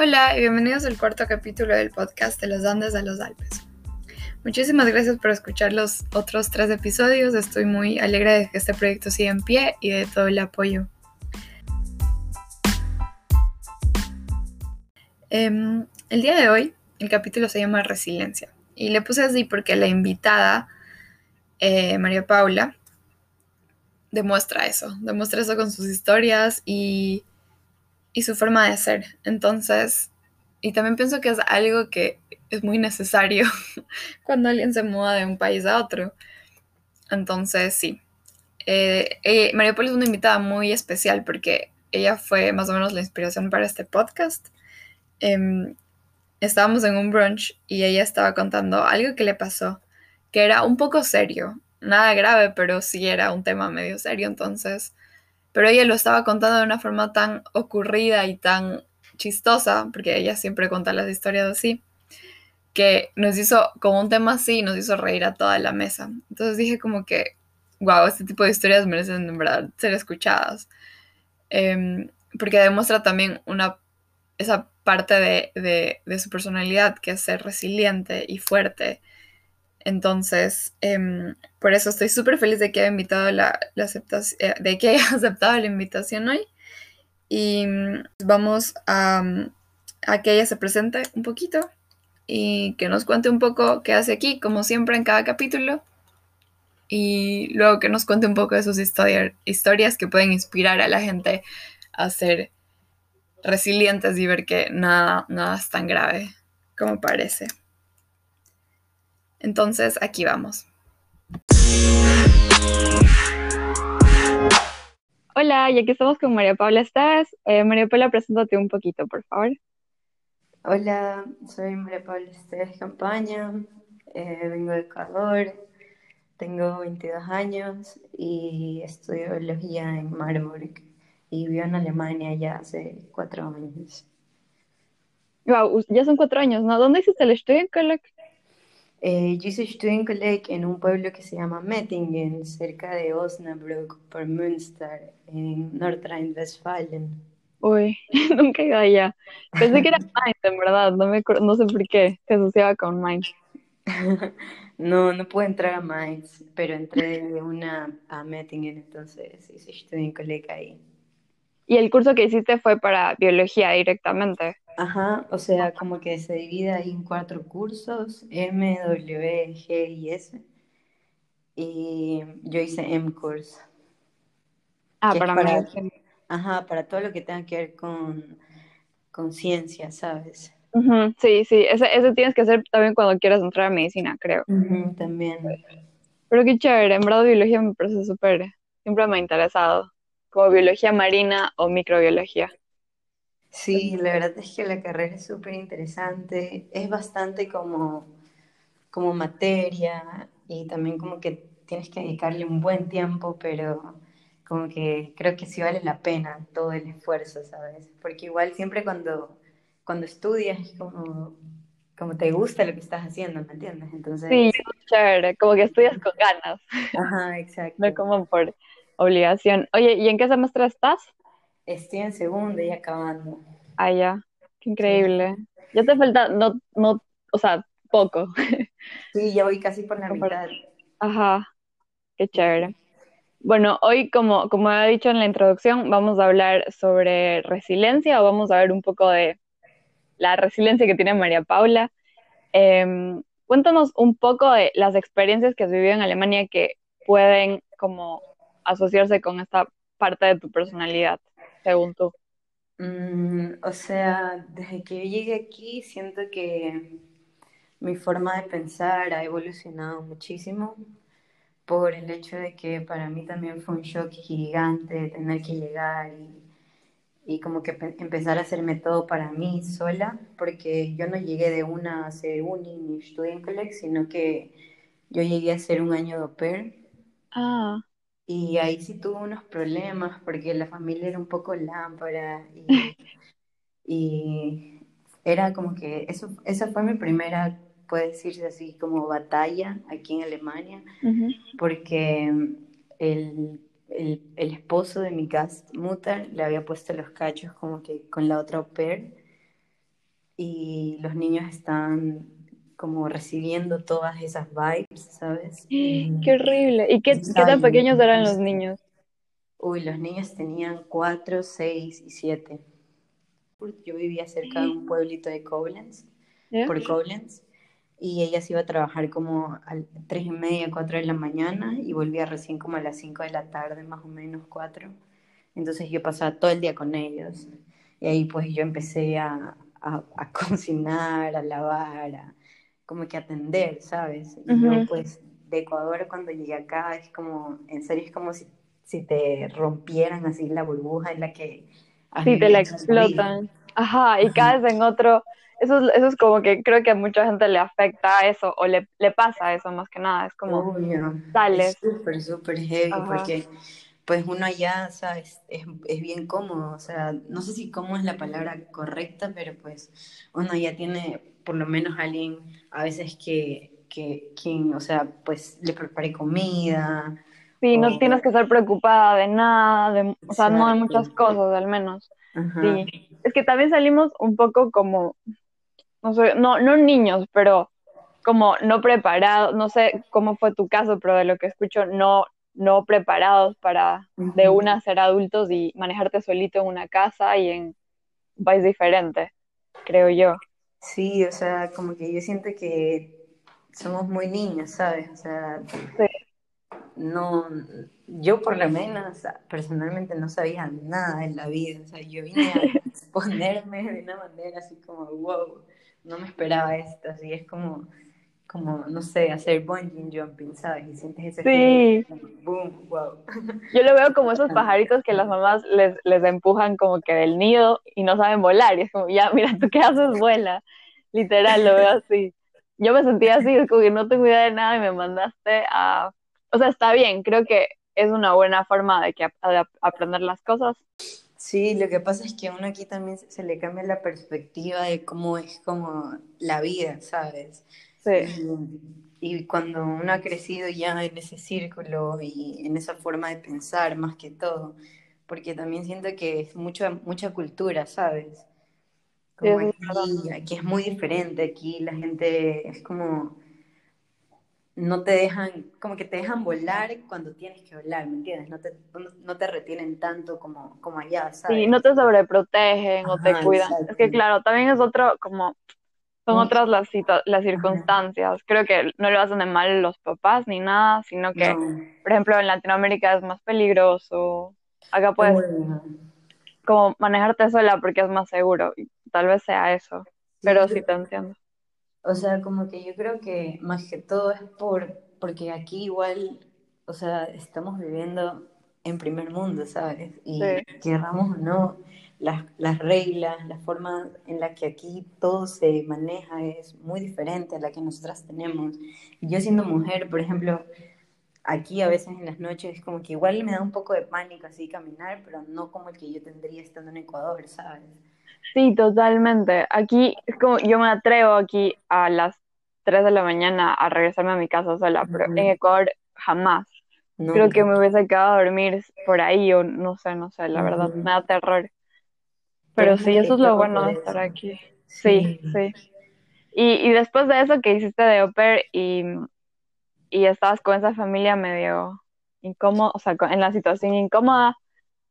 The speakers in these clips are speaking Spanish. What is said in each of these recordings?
Hola y bienvenidos al cuarto capítulo del podcast de los Andes a los Alpes. Muchísimas gracias por escuchar los otros tres episodios. Estoy muy alegre de que este proyecto siga en pie y de todo el apoyo. Em, el día de hoy el capítulo se llama Resiliencia y le puse así porque la invitada, eh, María Paula, demuestra eso, demuestra eso con sus historias y y su forma de ser. Entonces, y también pienso que es algo que es muy necesario cuando alguien se muda de un país a otro. Entonces, sí. Eh, eh, María Paula es una invitada muy especial porque ella fue más o menos la inspiración para este podcast. Em, estábamos en un brunch y ella estaba contando algo que le pasó, que era un poco serio. Nada grave, pero sí era un tema medio serio. Entonces, pero ella lo estaba contando de una forma tan ocurrida y tan chistosa, porque ella siempre cuenta las historias así, que nos hizo, como un tema así, nos hizo reír a toda la mesa. Entonces dije como que, wow, este tipo de historias merecen ser escuchadas. Em, porque demuestra también una, esa parte de, de su personalidad, que es ser resiliente y fuerte entonces, em, por eso estoy súper feliz de que haya invitado la, eh, de que haya aceptado la invitación hoy. Y mm, vamos a, mm, a, que ella se presente un poquito y que nos cuente un poco qué hace aquí, como siempre en cada capítulo. Y luego que nos cuente un poco de sus historias que pueden inspirar a la gente a ser resilientes y ver que nada, nada es tan grave como parece. Entonces, aquí vamos. Hola, ya que estamos con María Paula ¿estás? Eh, María Paula, preséntate un poquito, por favor. Hola, soy María Paula Estés Campaña, eh, vengo de Ecuador, tengo 22 años y estudio biología en Marburg y vivo en Alemania ya hace cuatro años. Wow, ya son cuatro años, ¿no? ¿Dónde hiciste el estudio, Coloc? Eh, yo hice Studenkolleg en un pueblo que se llama Mettingen, cerca de Osnabrück, por Münster, en Nordrhein-Westfalen. Uy, nunca he ido allá. Pensé que era Mainz, en verdad, no, me, no sé por qué se asociaba con Mainz. no, no pude entrar a Mainz, pero entré de una a Mettingen, entonces hice Studenkolleg ahí. ¿Y el curso que hiciste fue para biología directamente? Ajá, o sea, como que se divide ahí en cuatro cursos, M, W, G y S. Y yo hice M-Course. Ah, para, para Ajá, para todo lo que tenga que ver con, con ciencia, ¿sabes? sí, sí, ese, ese, tienes que hacer también cuando quieras entrar a medicina, creo. también. Pero qué chévere, en verdad biología me parece súper, siempre me ha interesado, como biología marina o microbiología. Sí, la verdad es que la carrera es súper interesante, es bastante como, como materia y también como que tienes que dedicarle un buen tiempo, pero como que creo que sí vale la pena todo el esfuerzo, ¿sabes? Porque igual siempre cuando, cuando estudias es como, como te gusta lo que estás haciendo, ¿me entiendes? Entonces... Sí, chévere, como que estudias con ganas. Ajá, exacto. No como por obligación. Oye, ¿y en qué semestre estás? Estoy en segundo y acabando. Ah, ya. Qué increíble. Ya te falta, no, no, o sea, poco. Sí, ya voy casi por la mitad. Ajá. Qué chévere. Bueno, hoy, como, como he dicho en la introducción, vamos a hablar sobre resiliencia o vamos a ver un poco de la resiliencia que tiene María Paula. Em, cuéntanos un poco de las experiencias que has vivido en Alemania que pueden como asociarse con esta parte de tu personalidad según tú? Mm, o sea, desde que yo llegué aquí siento que mi forma de pensar ha evolucionado muchísimo por el hecho de que para mí también fue un shock gigante tener que llegar y, y como que empezar a hacerme todo para mí sola, porque yo no llegué de una a hacer uni ni college, sino que yo llegué a hacer un año de au pair. Ah. Y ahí sí tuve unos problemas porque la familia era un poco lámpara y, era como que eso, esa fue mi primera, puede decirse así, como batalla aquí en Alemania, porque el, el, el, esposo de mi Gastmutter le había puesto los cachos como que con la otra au pair y los niños están como recibiendo todas esas vibes, ¿sabes? Qué horrible. ¿Y qué, qué tan pequeños eran los niños? Uy, los niños tenían cuatro, seis y siete. Yo vivía cerca de un pueblito de Koblenz, por Koblenz, y ella se iba a trabajar como a tres y media, cuatro de la mañana y volvía recién como a las cinco de la tarde, más o menos cuatro. Entonces yo pasaba todo el día con ellos. Y ahí pues yo empecé a, a, a cocinar, a lavar, a como que atender, ¿sabes? Y yo pues de Ecuador cuando llegué acá es como, en serio es como si, si te rompieran así la burbuja en la que... Sí, te la explotan. Ajá, y caes en otro, eso, eso es como que creo que a mucha gente le afecta eso, o le, le pasa eso más que nada, es como sales. Es súper, súper heavy, porque pues uno allá, ¿sabes? Es, es, bien cómodo, o sea, no sé si cómo es la palabra correcta, pero pues uno ya tiene por lo menos alguien a veces que, que quien, o sea, pues le prepare comida. Sí, no tienes que estar preocupada de nada, de, o sea, no de muchas cosas al menos. Sí, es que también salimos un poco como, no sé, no, no niños, pero como no preparados, no sé cómo fue tu caso, pero de lo que escucho, no, no preparados para de una ser adultos y manejarte solito en una casa y en un país diferente, creo yo. Sí, o sea, como que yo siento que somos muy niños, ¿sabes? O sea, no, yo por lo menos personalmente no sabía nada en la vida, o sea, yo vine a exponerme de una manera así como, wow, no me esperaba esto, así es como como, no sé, hacer bungee jumping, ¿sabes? Y sientes ese sí. boom, wow. Yo lo veo como esos pajaritos que las mamás les, les empujan como que del nido y no saben volar. Y es como, ya, mira, ¿tú qué haces? Vuela. Literal, lo veo así. Yo me sentía así, es como que no tengo idea de nada y me mandaste a... O sea, está bien, creo que es una buena forma de, que, de aprender las cosas. Sí, lo que pasa es que a uno aquí también se le cambia la perspectiva de cómo es como la vida, ¿sabes? Y, cuando uno ha crecido ya en ese círculo y en esa forma de pensar más que todo, porque también siento que es mucha, mucha cultura, ¿sabes? Como aquí, aquí es muy diferente, aquí la gente es como no te dejan, como que te dejan volar cuando tienes que volar, ¿me entiendes? No te, no, te retienen tanto como, como allá, ¿sabes? Sí, no te sobreprotegen o te cuidan. Es que claro, también es otro, como son otras las, las circunstancias. Creo que no lo hacen de mal los papás ni nada, sino que, por ejemplo, en Latinoamérica es más peligroso. Acá puedes como manejarte sola porque es más seguro. Y tal vez sea eso, pero sí te entiendo. O sea, como que yo creo que más que todo es por porque aquí igual, o sea, estamos viviendo en primer mundo, ¿sabes? Y querramos o no, las, las, reglas, la forma en la que aquí todo se maneja es muy diferente a la que nosotras tenemos. Yo siendo mujer, por ejemplo, aquí a veces en las noches es como que igual me da un poco de pánico así caminar, pero no como el que yo tendría estando en Ecuador, ¿sabes? Sí, totalmente. Aquí es como yo me atrevo aquí a las 3 de la mañana a regresarme a mi casa sola, pero en Ecuador jamás. Creo que me hubiese quedado a dormir por ahí o no sé, no sé, la verdad, me da terror. Pero sí, eso es lo bueno de estar aquí. Sí, sí. Y, y después de eso que hiciste de Oper y, y estabas con esa familia medio incómoda, o sea, en la situación incómoda,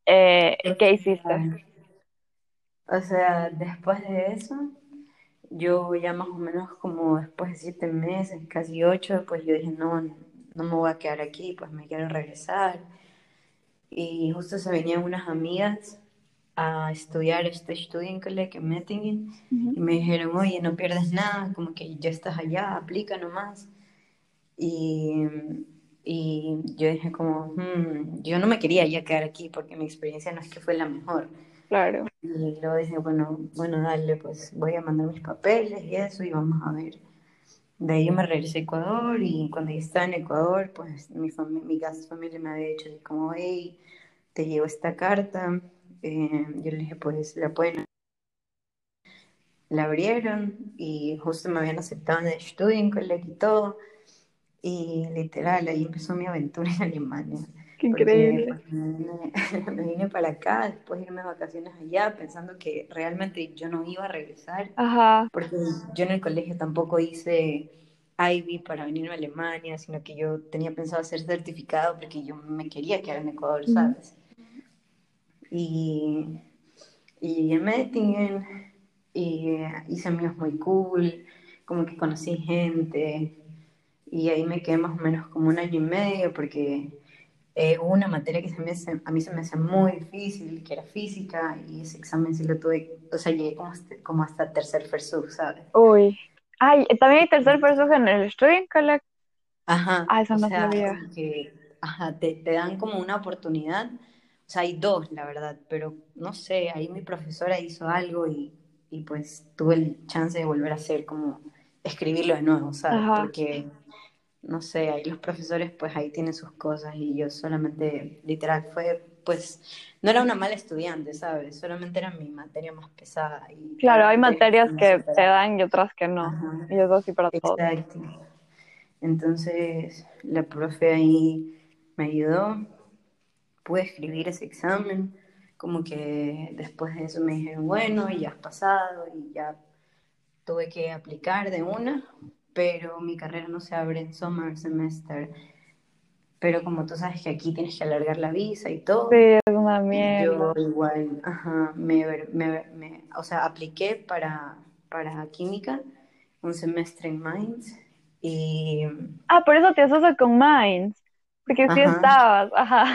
eh, ¿qué hiciste? O sea, después de eso, yo ya más o menos como después de siete meses, casi ocho, pues yo dije, no, no me voy a quedar aquí, pues me quiero regresar. Y justo se venían unas amigas a estudiar este Studienkolleg en Mettingen y me dijeron, oye, no pierdes nada, como que ya estás allá, aplica nomás. Y, y yo dije como, hmm, yo no me quería ya quedar aquí porque mi experiencia no es que fue la mejor. Claro. Y luego dije, bueno, bueno, dale, pues voy a mandar mis papeles y eso y vamos a ver. De ahí me regresé a Ecuador y cuando ya estaba en Ecuador, pues mi, mi familia me había dicho como, hey, te llevo esta carta, eh, yo le dije, pues la pueden. La abrieron y justo me habían aceptado en el Studienkolleg y todo. Y literal, ahí empezó mi aventura en Alemania. Qué increíble. Pues, me, vine, para acá después de irme de vacaciones allá pensando que realmente yo no iba a regresar. Ajá. Porque yo en el colegio tampoco hice Ivy para venirme a Alemania, sino que yo tenía pensado hacer certificado porque yo me quería quedar en Ecuador, ¿sabes? Y, y en Mettingen y hice amigos muy cool, como que conocí gente y ahí me quedé más o menos como un año y medio porque eh, hubo una materia que se me a mí se me hacía muy difícil, que era física, y ese examen sí lo tuve, o sea, llegué como hasta, como hasta tercer versus, ¿sabes? Uy. Ay, también hay tercer versus en el Studienkolleg. Ajá. Ah, eso no sabía. Que, ajá, te, te dan como una oportunidad, o sea, hay dos, la verdad, pero no sé, ahí mi profesora hizo algo y, y pues tuve el chance de volver a hacer como escribirlo de nuevo, ¿sabes? Porque no sé, ahí los profesores pues ahí tienen sus cosas y yo solamente, literal, fue pues, no era una mala estudiante, ¿sabes? Solamente era mi materia más pesada. Y claro, hay materias que te dan y otras que no. Y eso así para todos. Exacto. Entonces, la profe ahí me ayudó, pude escribir ese examen, como que después de eso me dijeron, bueno, ya has pasado y ya tuve que aplicar de una, pero mi carrera no se abre en summer semester. Pero como tú sabes que aquí tienes que alargar la visa y todo. Sí, una mierda. Yo igual, ajá, me, me, me, o sea, apliqué para, para química un semestre en Mainz y... Ah, por eso te asocias con Mainz, porque sí estabas, ajá.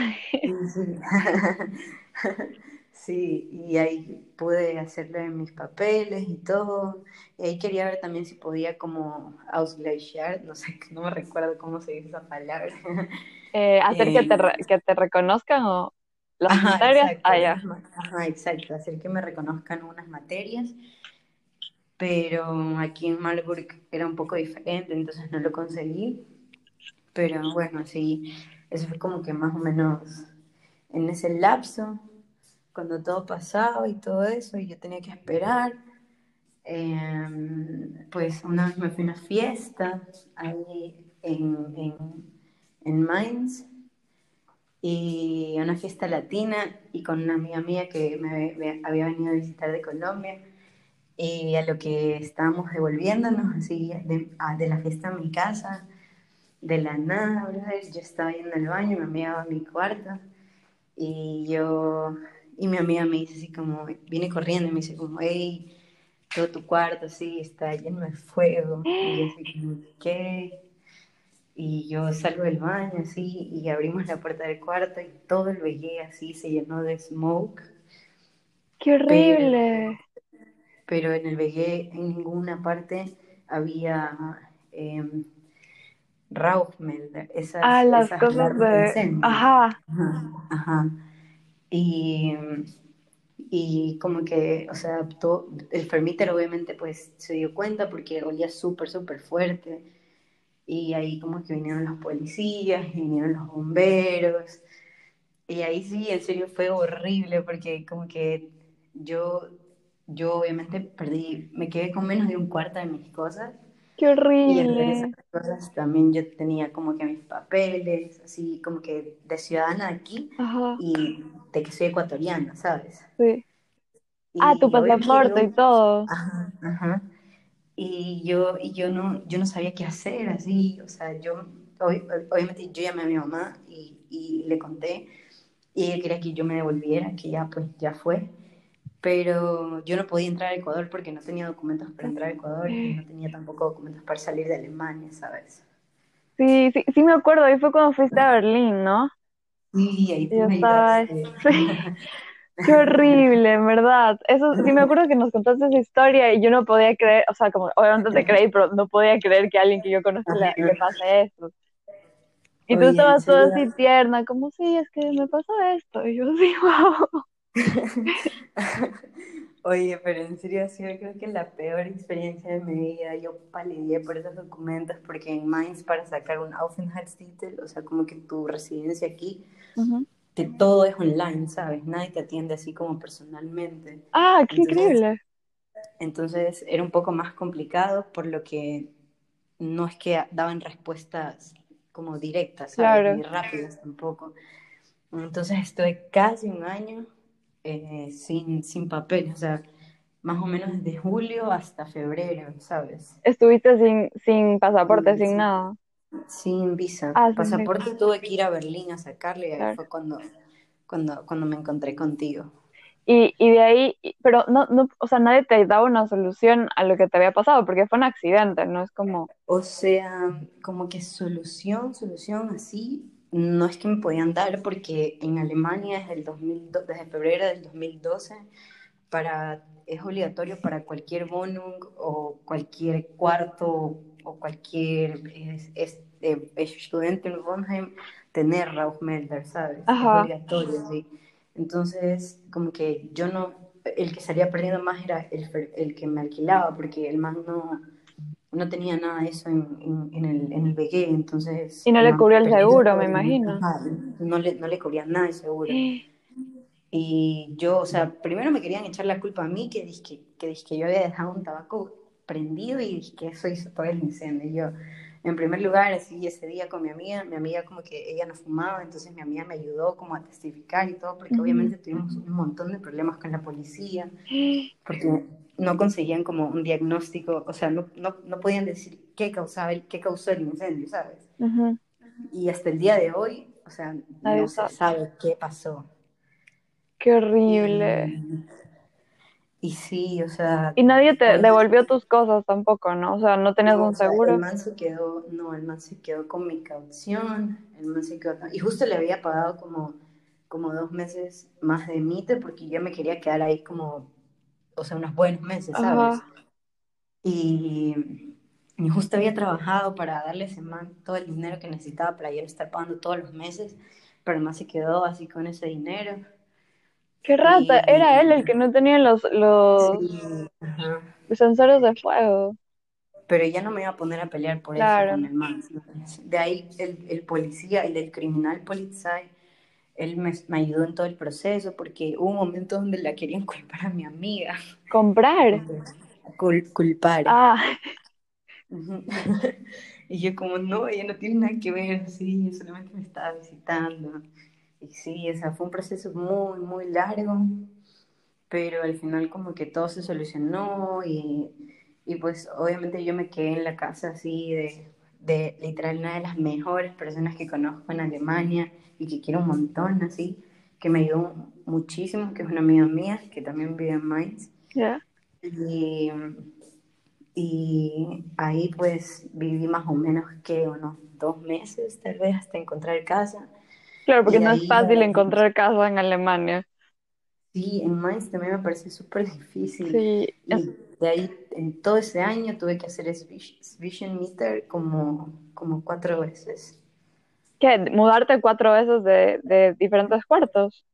Sí. Sí, y ahí pude hacerle mis papeles y todo. Y ahí quería ver también si podía como ausgleichar, no sé, no me recuerdo cómo se dice esa palabra. Eh, hacer que, te eh, que te reconozcan o las materias. ah, ya. Ajá, exacto, hacer que me reconozcan unas materias. Pero aquí en Marburg era un poco diferente, entonces no lo conseguí. Pero bueno, sí, eso fue como que más o menos en ese lapso cuando todo pasaba y todo eso, y yo tenía que esperar. Em, pues una vez me fui a una fiesta ahí en, en, en Mainz, y una fiesta latina, y con una amiga mía que me, había venido a visitar de Colombia, y a lo que estábamos devolviéndonos así de, de la fiesta a mi casa, de la nada, yo estaba yendo al baño, me amiga a mi cuarto, y yo y mi amiga me dice así como, viene corriendo y me dice como, hey, todo tu cuarto así está lleno de fuego. Y yo así como, ¿qué? Y yo salgo del baño así y abrimos la puerta del cuarto y todo el vegué así se llenó de smoke. ¡Qué horrible! Pero, en el vegué en ninguna parte había eh, Rauchmelder. Esas, ah, las cosas de... Ajá. Ajá. Ajá. Y, y como que, o sea, todo, el fermiter obviamente pues se dio cuenta porque olía súper, súper fuerte. Y ahí como que vinieron los policías, vinieron los bomberos. Y ahí sí, en serio fue horrible porque como que yo, yo obviamente perdí, me quedé con menos de un cuarto de mis cosas Qué horrible. Y entre esas cosas también yo tenía como que mis papeles, así como que de ciudadana de aquí y de que soy ecuatoriana, ¿sabes? Sí. ah, tu pasaporte y todo. Ajá, ajá. Y yo, y yo no, yo no sabía qué hacer, así, o sea, yo, obviamente yo llamé a mi mamá y, y le conté, y ella quería que yo me devolviera, que ya pues ya fue pero yo no podía entrar a Ecuador porque no tenía documentos para entrar a Ecuador y no tenía tampoco documentos para salir de Alemania, ¿sabes? Sí, sí, sí me acuerdo, ahí fue cuando fuiste a Berlín, ¿no? Sí, ahí fue. estaba... Qué horrible, en verdad. Eso sí me acuerdo que nos contaste esa historia y yo no podía creer, o sea, como obviamente te creí, pero no podía creer que a alguien que yo conozco le, le pase esto. Y tú estabas toda así tierna, como, sí, es que me pasó esto. Y yo, sí, wow. Oye, pero en serio, sí, yo creo que la peor experiencia de mi vida, yo palidé por esos documentos, porque en Mainz para sacar un Aufenthaltstitel, o sea, como que tu residencia aquí, que todo es online, ¿sabes? Nadie te atiende así como personalmente. Ah, qué increíble. Entonces era un poco más complicado, por lo que no es que daban respuestas como directas, ¿sabes? Ni rápidas tampoco. Entonces estuve casi un año eh, sin, sin papel, o sea, más o menos desde julio hasta febrero, ¿sabes? Estuviste sin, sin pasaporte, sin nada. Sin visa. Ah, sin Pasaporte tuve que ir a Berlín a sacarle y ahí Claro. fue cuando, cuando, cuando me encontré contigo. Y, y de ahí, pero no, no, o sea, nadie te daba una solución a lo que te había pasado, porque fue un accidente, no es como, O sea, como que solución, solución así, no es que me podían dar porque en Alemania desde el 2002 desde febrero del 2012 para, es obligatorio para cualquier Wohnung o cualquier cuarto o cualquier es, es, eh, estudiante en Wohnheim tener Rauchmelder, ¿sabes? Es obligatorio, sí. Entonces, como que yo no, el que salía perdiendo más era el, el que me alquilaba, porque el man no, no tenía nada de eso en, en, en el, en el BG, entonces... y no le cubrió el seguro, me imagino. no le, no le cubría nada de seguro. Y yo, o sea, primero me querían echar la culpa a mí, que dije que, dizque yo había dejado un tabaco prendido y dije que eso hizo todo el incendio. Y yo, en primer lugar, así ese día con mi amiga, mi amiga como que ella no fumaba, entonces mi amiga me ayudó como a testificar y todo, porque obviamente tuvimos un montón de problemas con la policía, porque no conseguían como un diagnóstico, o sea, no, no, no podían decir qué causaba el, qué causó el incendio, ¿sabes? Y hasta el día de hoy, o sea, Nadie no se sabe. qué pasó. Qué horrible. Y, y sí, o sea, Y nadie te pues, devolvió tus cosas tampoco, ¿no? O sea, no tenías no, un o sea, seguro. el man se quedó, no, el man se quedó con mi caución, el man se quedó, y justo le había pagado como, como dos meses más de mite porque yo me quería quedar ahí como, o sea, unos buenos meses, ¿sabes? Ajá. Y, y justo había trabajado para darle a ese man todo el dinero que necesitaba para yo estar pagando todos los meses, pero man se quedó así con ese dinero. Qué rata, Y- era él el que no tenía los, los Sí, ajá. sensores de fuego. Pero ya no me iba a poner a pelear por Claro. eso con el man. De ahí el, el policía, el del criminal polizei, él me, me ayudó en todo el proceso porque hubo un momento donde la querían culpar a mi amiga. Comprar. Cul- culpar. Ah. Y yo como, no, ella no tiene nada que ver, sí, yo solamente me estaba visitando. Y sí, o sea, fue un proceso muy, muy largo, pero al final como que todo se solucionó y, y pues obviamente yo me quedé en la casa así de, de literal una de las mejores personas que conozco en Alemania y que quiero un montón así, que me ayudó muchísimo, que es una amiga mía que también vive en Mainz. ya. Y, y ahí pues viví más o menos que unos dos meses tal vez hasta encontrar casa. Claro, porque Y no es ahí fácil ya- encontrar casa en Alemania. Sí, en Mainz también me parece súper difícil. Sí, Y de ahí en todo ese año tuve que hacer Vision Meter como, como cuatro veces. ¿Qué? Mudarte cuatro veces de, de diferentes cuartos.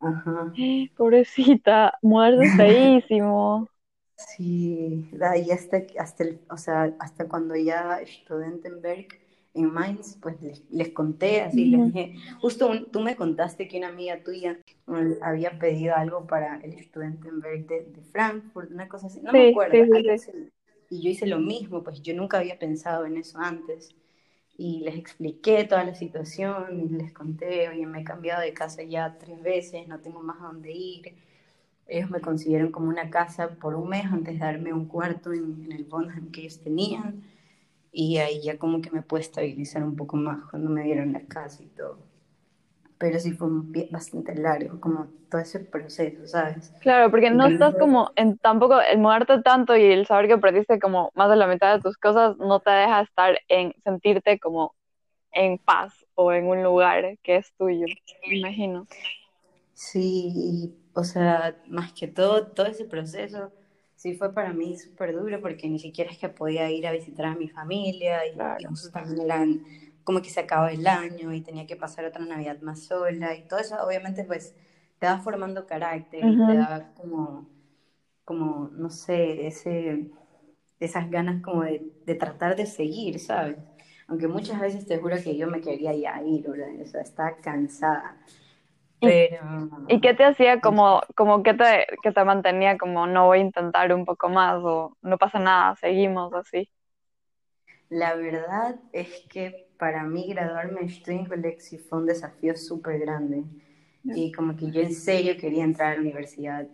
Ajá. Pobrecita, mudarse feísimo. Sí, ahí hasta, hasta, el- o sea, hasta cuando ya Studentenberg en Mainz, pues les, les conté así, les dije, justo un- tú me contaste que una amiga tuya mm, había pedido algo para el Studentenberg de, de Frankfurt, una cosa así, no me acuerdo, sí, sí. Y yo hice lo mismo, pues yo nunca había pensado en eso antes. Y les expliqué toda la situación y les conté, oye, me he cambiado de casa ya tres veces, no tengo más a dónde ir. Ellos me consiguieron como una casa por un mes antes de darme un cuarto en, el Bonham que ellos tenían. Y ahí ya como que me pude estabilizar un poco más cuando me dieron la casa y todo. Pero sí fue bastante largo, como todo ese proceso, ¿sabes? Claro, porque no estás como en tampoco el mudarte tanto y el saber que perdiste como más de la mitad de tus cosas no te deja estar en sentirte como en paz o en un lugar que es tuyo, me imagino. Sí, o sea, más que todo, todo ese proceso sí fue para mí súper duro porque ni siquiera es que podía ir a visitar a mi familia y, Claro. y también eran como que se acababa el año y tenía que pasar otra Navidad más sola y todo eso obviamente pues te va formando carácter y Ujú. te da como, como, no sé, ese, esas ganas como de, de tratar de seguir, ¿sabes? Aunque muchas veces te juro que yo me quería ya ir, ¿verdad? O sea, estaba cansada. ¿Y- Pero... ¿Y qué te hacía como, como que te, que te mantenía como no voy a intentar un poco más o no pasa nada, seguimos así? La verdad es que para mí graduarme de Studienkolleg sí fue un desafío súper grande. Y como que yo en serio quería entrar a la universidad.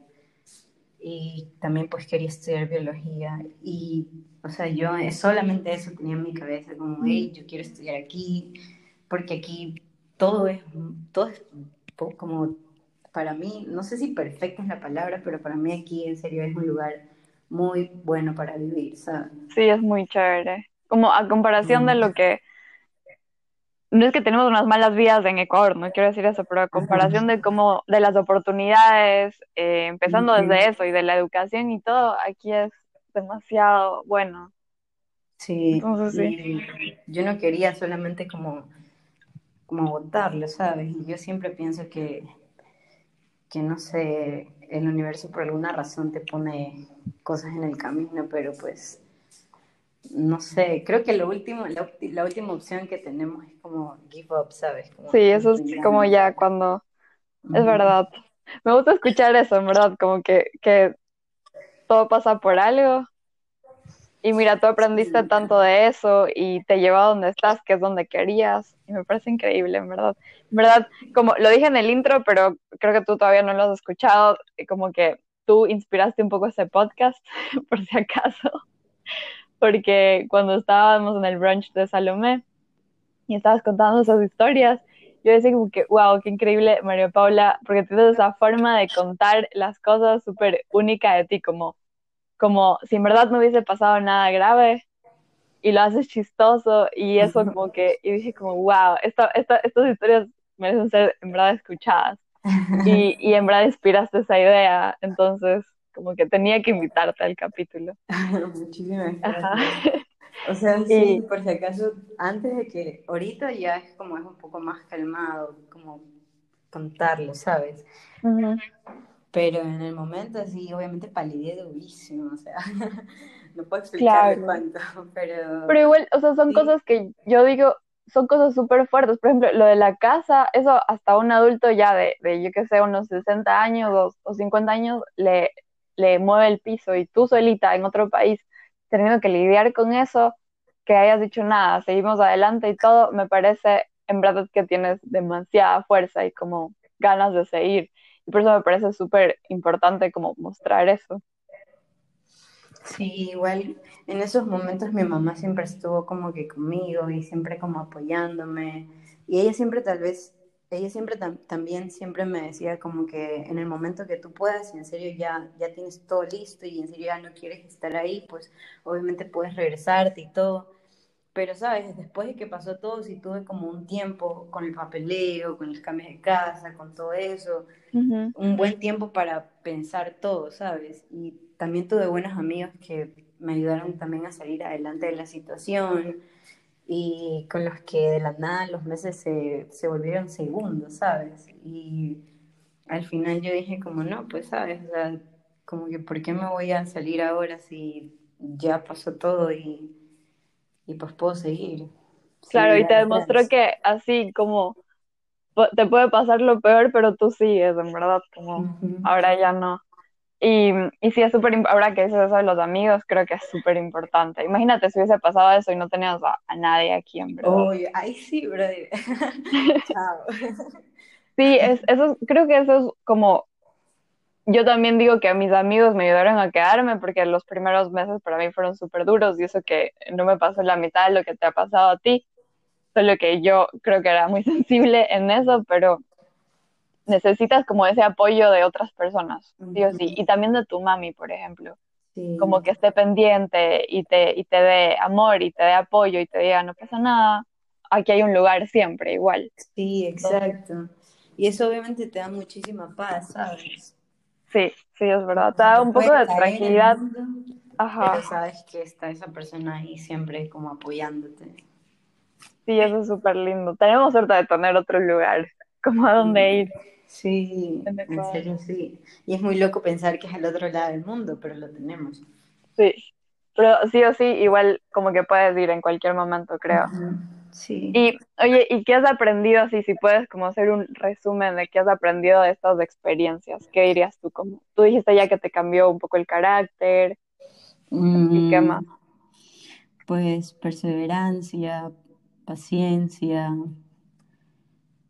Y también pues quería estudiar biología. Y, o sea, yo solamente eso tenía en mi cabeza, como, hey, yo quiero estudiar aquí, porque aquí todo es, todo es como, para mí, no sé si perfecta es la palabra, pero para mí aquí en serio es un lugar muy bueno para vivir, ¿sabes? Sí, es muy chévere. Como a comparación de lo que no es que tenemos unas malas vidas en Ecuador, no quiero decir eso, pero a comparación de cómo, de las oportunidades, eh, empezando desde eso y de la educación y todo, aquí es demasiado bueno. Sí, sí. yo no quería solamente como, como votarlo, ¿sabes? Y yo siempre pienso que, que, no sé, el universo por alguna razón te pone cosas en el camino, pero pues no sé, creo que lo último, la, última opción que tenemos es como give up, ¿sabes? sí, eso es como ya cuando, es verdad. Me gusta escuchar eso, en verdad, como que, que todo pasa por algo. Y mira, tú aprendiste tanto de eso y te llevó a donde estás, que es donde querías. Y me parece increíble, en verdad. En verdad, como lo dije en el intro, pero creo que tú todavía no lo has escuchado, como que tú inspiraste un poco ese podcast, por si acaso porque cuando estábamos en el brunch de Salomé y estabas contando esas historias, yo decía como que, wow, qué increíble María Paula, porque tienes esa forma de contar las cosas súper única de ti, como, como si en verdad no hubiese pasado nada grave y lo haces chistoso y eso como que, y dije como, wow, esta, esta, estas historias merecen ser en verdad escuchadas y, y en verdad inspiraste esa idea, entonces como que tenía que invitarte al capítulo. Muchísimas gracias. O sea, sí, por si acaso, antes de que, ahorita ya es como es un poco más calmado, como contarlo, ¿sabes? Pero en el momento sí, obviamente palidé durísimo, o sea, no puedo explicar cuánto, pero... Pero igual, o sea, son cosas que yo digo, son cosas súper fuertes. Por ejemplo, lo de la casa, eso hasta un adulto ya de, de yo que sé, unos 60 años o, o 50 años, le, le mueve el piso y tú solita en otro país teniendo que lidiar con eso, que hayas dicho nada, seguimos adelante y todo, me parece en verdad que tienes demasiada fuerza y como ganas de seguir. Y por eso me parece súper importante como mostrar eso. Sí, igual en esos momentos mi mamá siempre estuvo como que conmigo y siempre como apoyándome. Y ella siempre tal vez ella siempre también siempre me decía como que en el momento que tú puedas y en serio ya, ya tienes todo listo y en serio ya no quieres estar ahí, pues obviamente puedes regresarte y todo. Pero, ¿sabes? Después de que pasó todo, sí tuve como un tiempo con el papeleo, con los cambios de casa, con todo eso, un buen tiempo para pensar todo, ¿sabes? Y también tuve buenos amigos que me ayudaron también a salir adelante de la situación y con los que de la nada los meses se, se volvieron segundos, ¿sabes? Y al final yo dije como, no, pues, ¿sabes? O sea, como que, ¿por qué me voy a salir ahora si ya pasó todo y, y pues puedo seguir? Claro, y te demostró que así como te puede pasar lo peor, pero tú sigues, en verdad, como ahora ya no. Y, y sí, es súper, ahora que dices eso de los amigos, creo que es súper importante. Imagínate si hubiese pasado eso y no tenías a, nadie aquí, en verdad. Uy, ahí sí, brother. Chao. Sí, es, eso, creo que eso es como, yo también digo que a mis amigos me ayudaron a quedarme porque los primeros meses para mí fueron súper duros y eso que no me pasó la mitad de lo que te ha pasado a ti, solo que yo creo que era muy sensible en eso, pero necesitas como ese apoyo de otras personas, sí o sí, y también de tu mami, por ejemplo. Como que esté pendiente y te, y te dé amor y te dé apoyo y te diga, no pasa nada, aquí hay un lugar siempre igual. Sí, exacto. Y eso obviamente te da muchísima paz, ¿sabes? Sí, sí, es verdad. Te da un poco de tranquilidad. Ajá. Pero sabes que está esa persona ahí siempre como apoyándote. Sí, eso es súper lindo. Tenemos suerte de tener otro lugar como a dónde ir. Sí, en serio sí. Y es muy loco pensar que es al otro lado del mundo, pero lo tenemos. Sí, pero sí o sí, igual como que puedes ir en cualquier momento, creo. Sí. Y oye, ¿y qué has aprendido? Así, si puedes como hacer un resumen de qué has aprendido de estas experiencias, ¿qué dirías tú? Como, tú dijiste ya que te cambió un poco el carácter. ¿Y qué mm, más? Pues perseverancia, paciencia.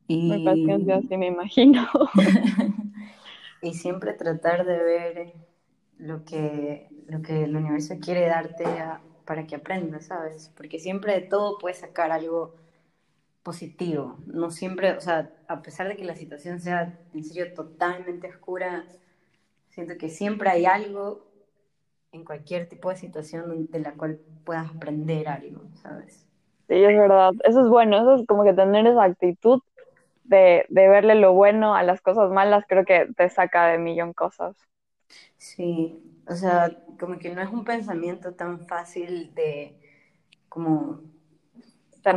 Y... paciencia, sí me imagino. y siempre tratar de ver lo que, lo que el universo quiere darte para que aprendas, ¿sabes? Porque siempre de todo puedes sacar algo positivo. No siempre, o sea, a pesar de que la situación sea en serio totalmente oscura, siento que siempre hay algo en cualquier tipo de situación de la cual puedas aprender algo, ¿sabes? Sí, es verdad. Eso es bueno, eso es como que tener esa actitud de, de verle lo bueno a las cosas malas, creo que te saca de millón cosas. Sí, o sea, como que no es un pensamiento tan fácil de como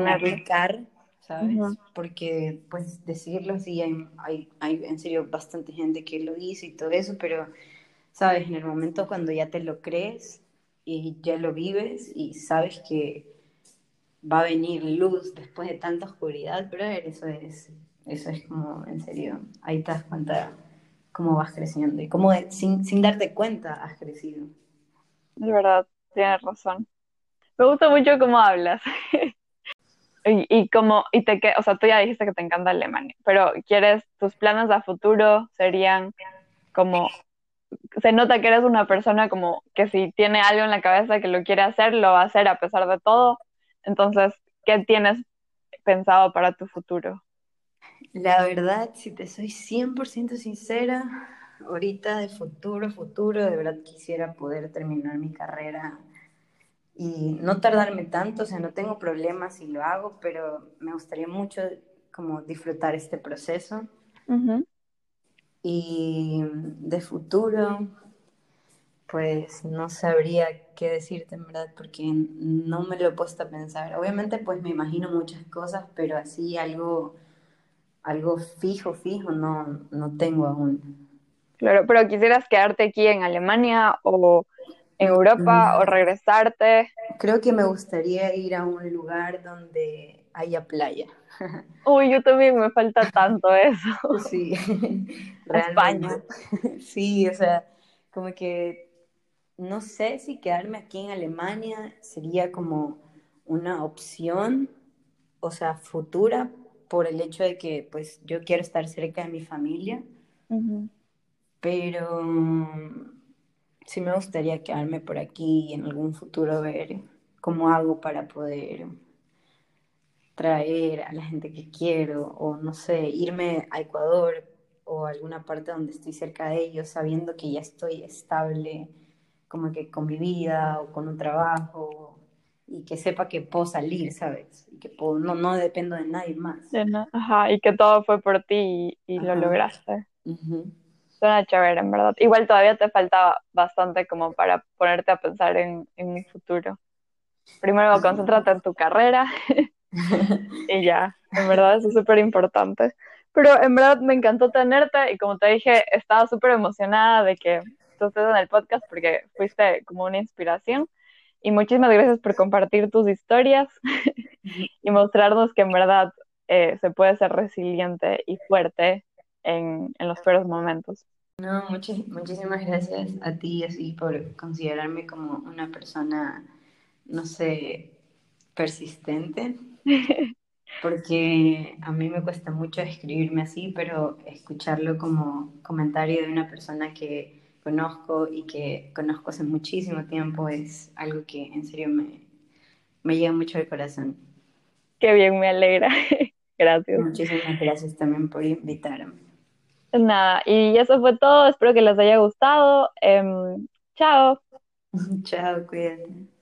aplicar, ¿sabes? Porque pues decirlo sí, hay, hay, hay en serio bastante gente que lo dice y todo eso, pero sabes, en el momento cuando ya te lo crees y ya lo vives y sabes que va a venir luz después de tanta oscuridad, pero eso es, eso es como, en serio, ahí te das cuenta cómo vas creciendo y cómo sin, sin darte cuenta has crecido. Es verdad, tienes razón. Me gusta mucho cómo hablas. y, y como, y te, o sea, tú ya dijiste que te encanta Alemania, pero quieres, tus planes a futuro serían como se nota que eres una persona como que si tiene algo en la cabeza que lo quiere hacer, lo va a hacer a pesar de todo. Entonces, ¿qué tienes pensado para tu futuro? La verdad, si te soy 100% sincera, ahorita de futuro, futuro, de verdad quisiera poder terminar mi carrera y no tardarme tanto, o sea, no tengo problemas si lo hago, pero me gustaría mucho como disfrutar este proceso. Y de futuro, pues no sabría qué decirte en verdad, porque no me lo he puesto a pensar. Obviamente, pues me imagino muchas cosas, pero así algo, algo fijo, fijo, no, no tengo aún. Claro, pero quisieras quedarte aquí en Alemania o en Europa o mm. regresarte. Creo que me gustaría ir a un lugar donde haya playa. Uy, yo también me falta tanto eso. Sí, España. Sí, o sea, como que no sé si quedarme aquí en Alemania sería como una opción, o sea, futura, por el hecho de que pues yo quiero estar cerca de mi familia, pero sí me gustaría quedarme por aquí y en algún futuro ver cómo hago para poder traer a la gente que quiero o no sé, irme a Ecuador o alguna parte donde estoy cerca de ellos sabiendo que ya estoy estable como que con mi vida o con un trabajo y que sepa que puedo salir, ¿sabes? Y que no, no dependo de nadie más. Ajá, y que todo fue por ti y, lo lograste. Suena chévere, en verdad. Igual todavía te faltaba bastante como para ponerte a pensar en, en mi futuro. Primero concéntrate en tu carrera y ya, en verdad eso es súper importante. Pero en verdad me encantó tenerte y como te dije, estaba súper emocionada de que tú estés en el podcast porque fuiste como una inspiración. Y muchísimas gracias por compartir tus historias y mostrarnos que en verdad eh, se puede ser resiliente y fuerte en, en los peores momentos. No, muchísimas gracias a ti así por considerarme como una persona, no sé, persistente porque a mí me cuesta mucho escribirme así, pero escucharlo como comentario de una persona que conozco y que conozco hace muchísimo tiempo es algo que en serio me, me llega mucho al corazón. Qué bien, me alegra. gracias. Muchísimas gracias también por invitarme. Nada, y eso fue todo. Espero que les haya gustado. Em, chao. chao, cuídate.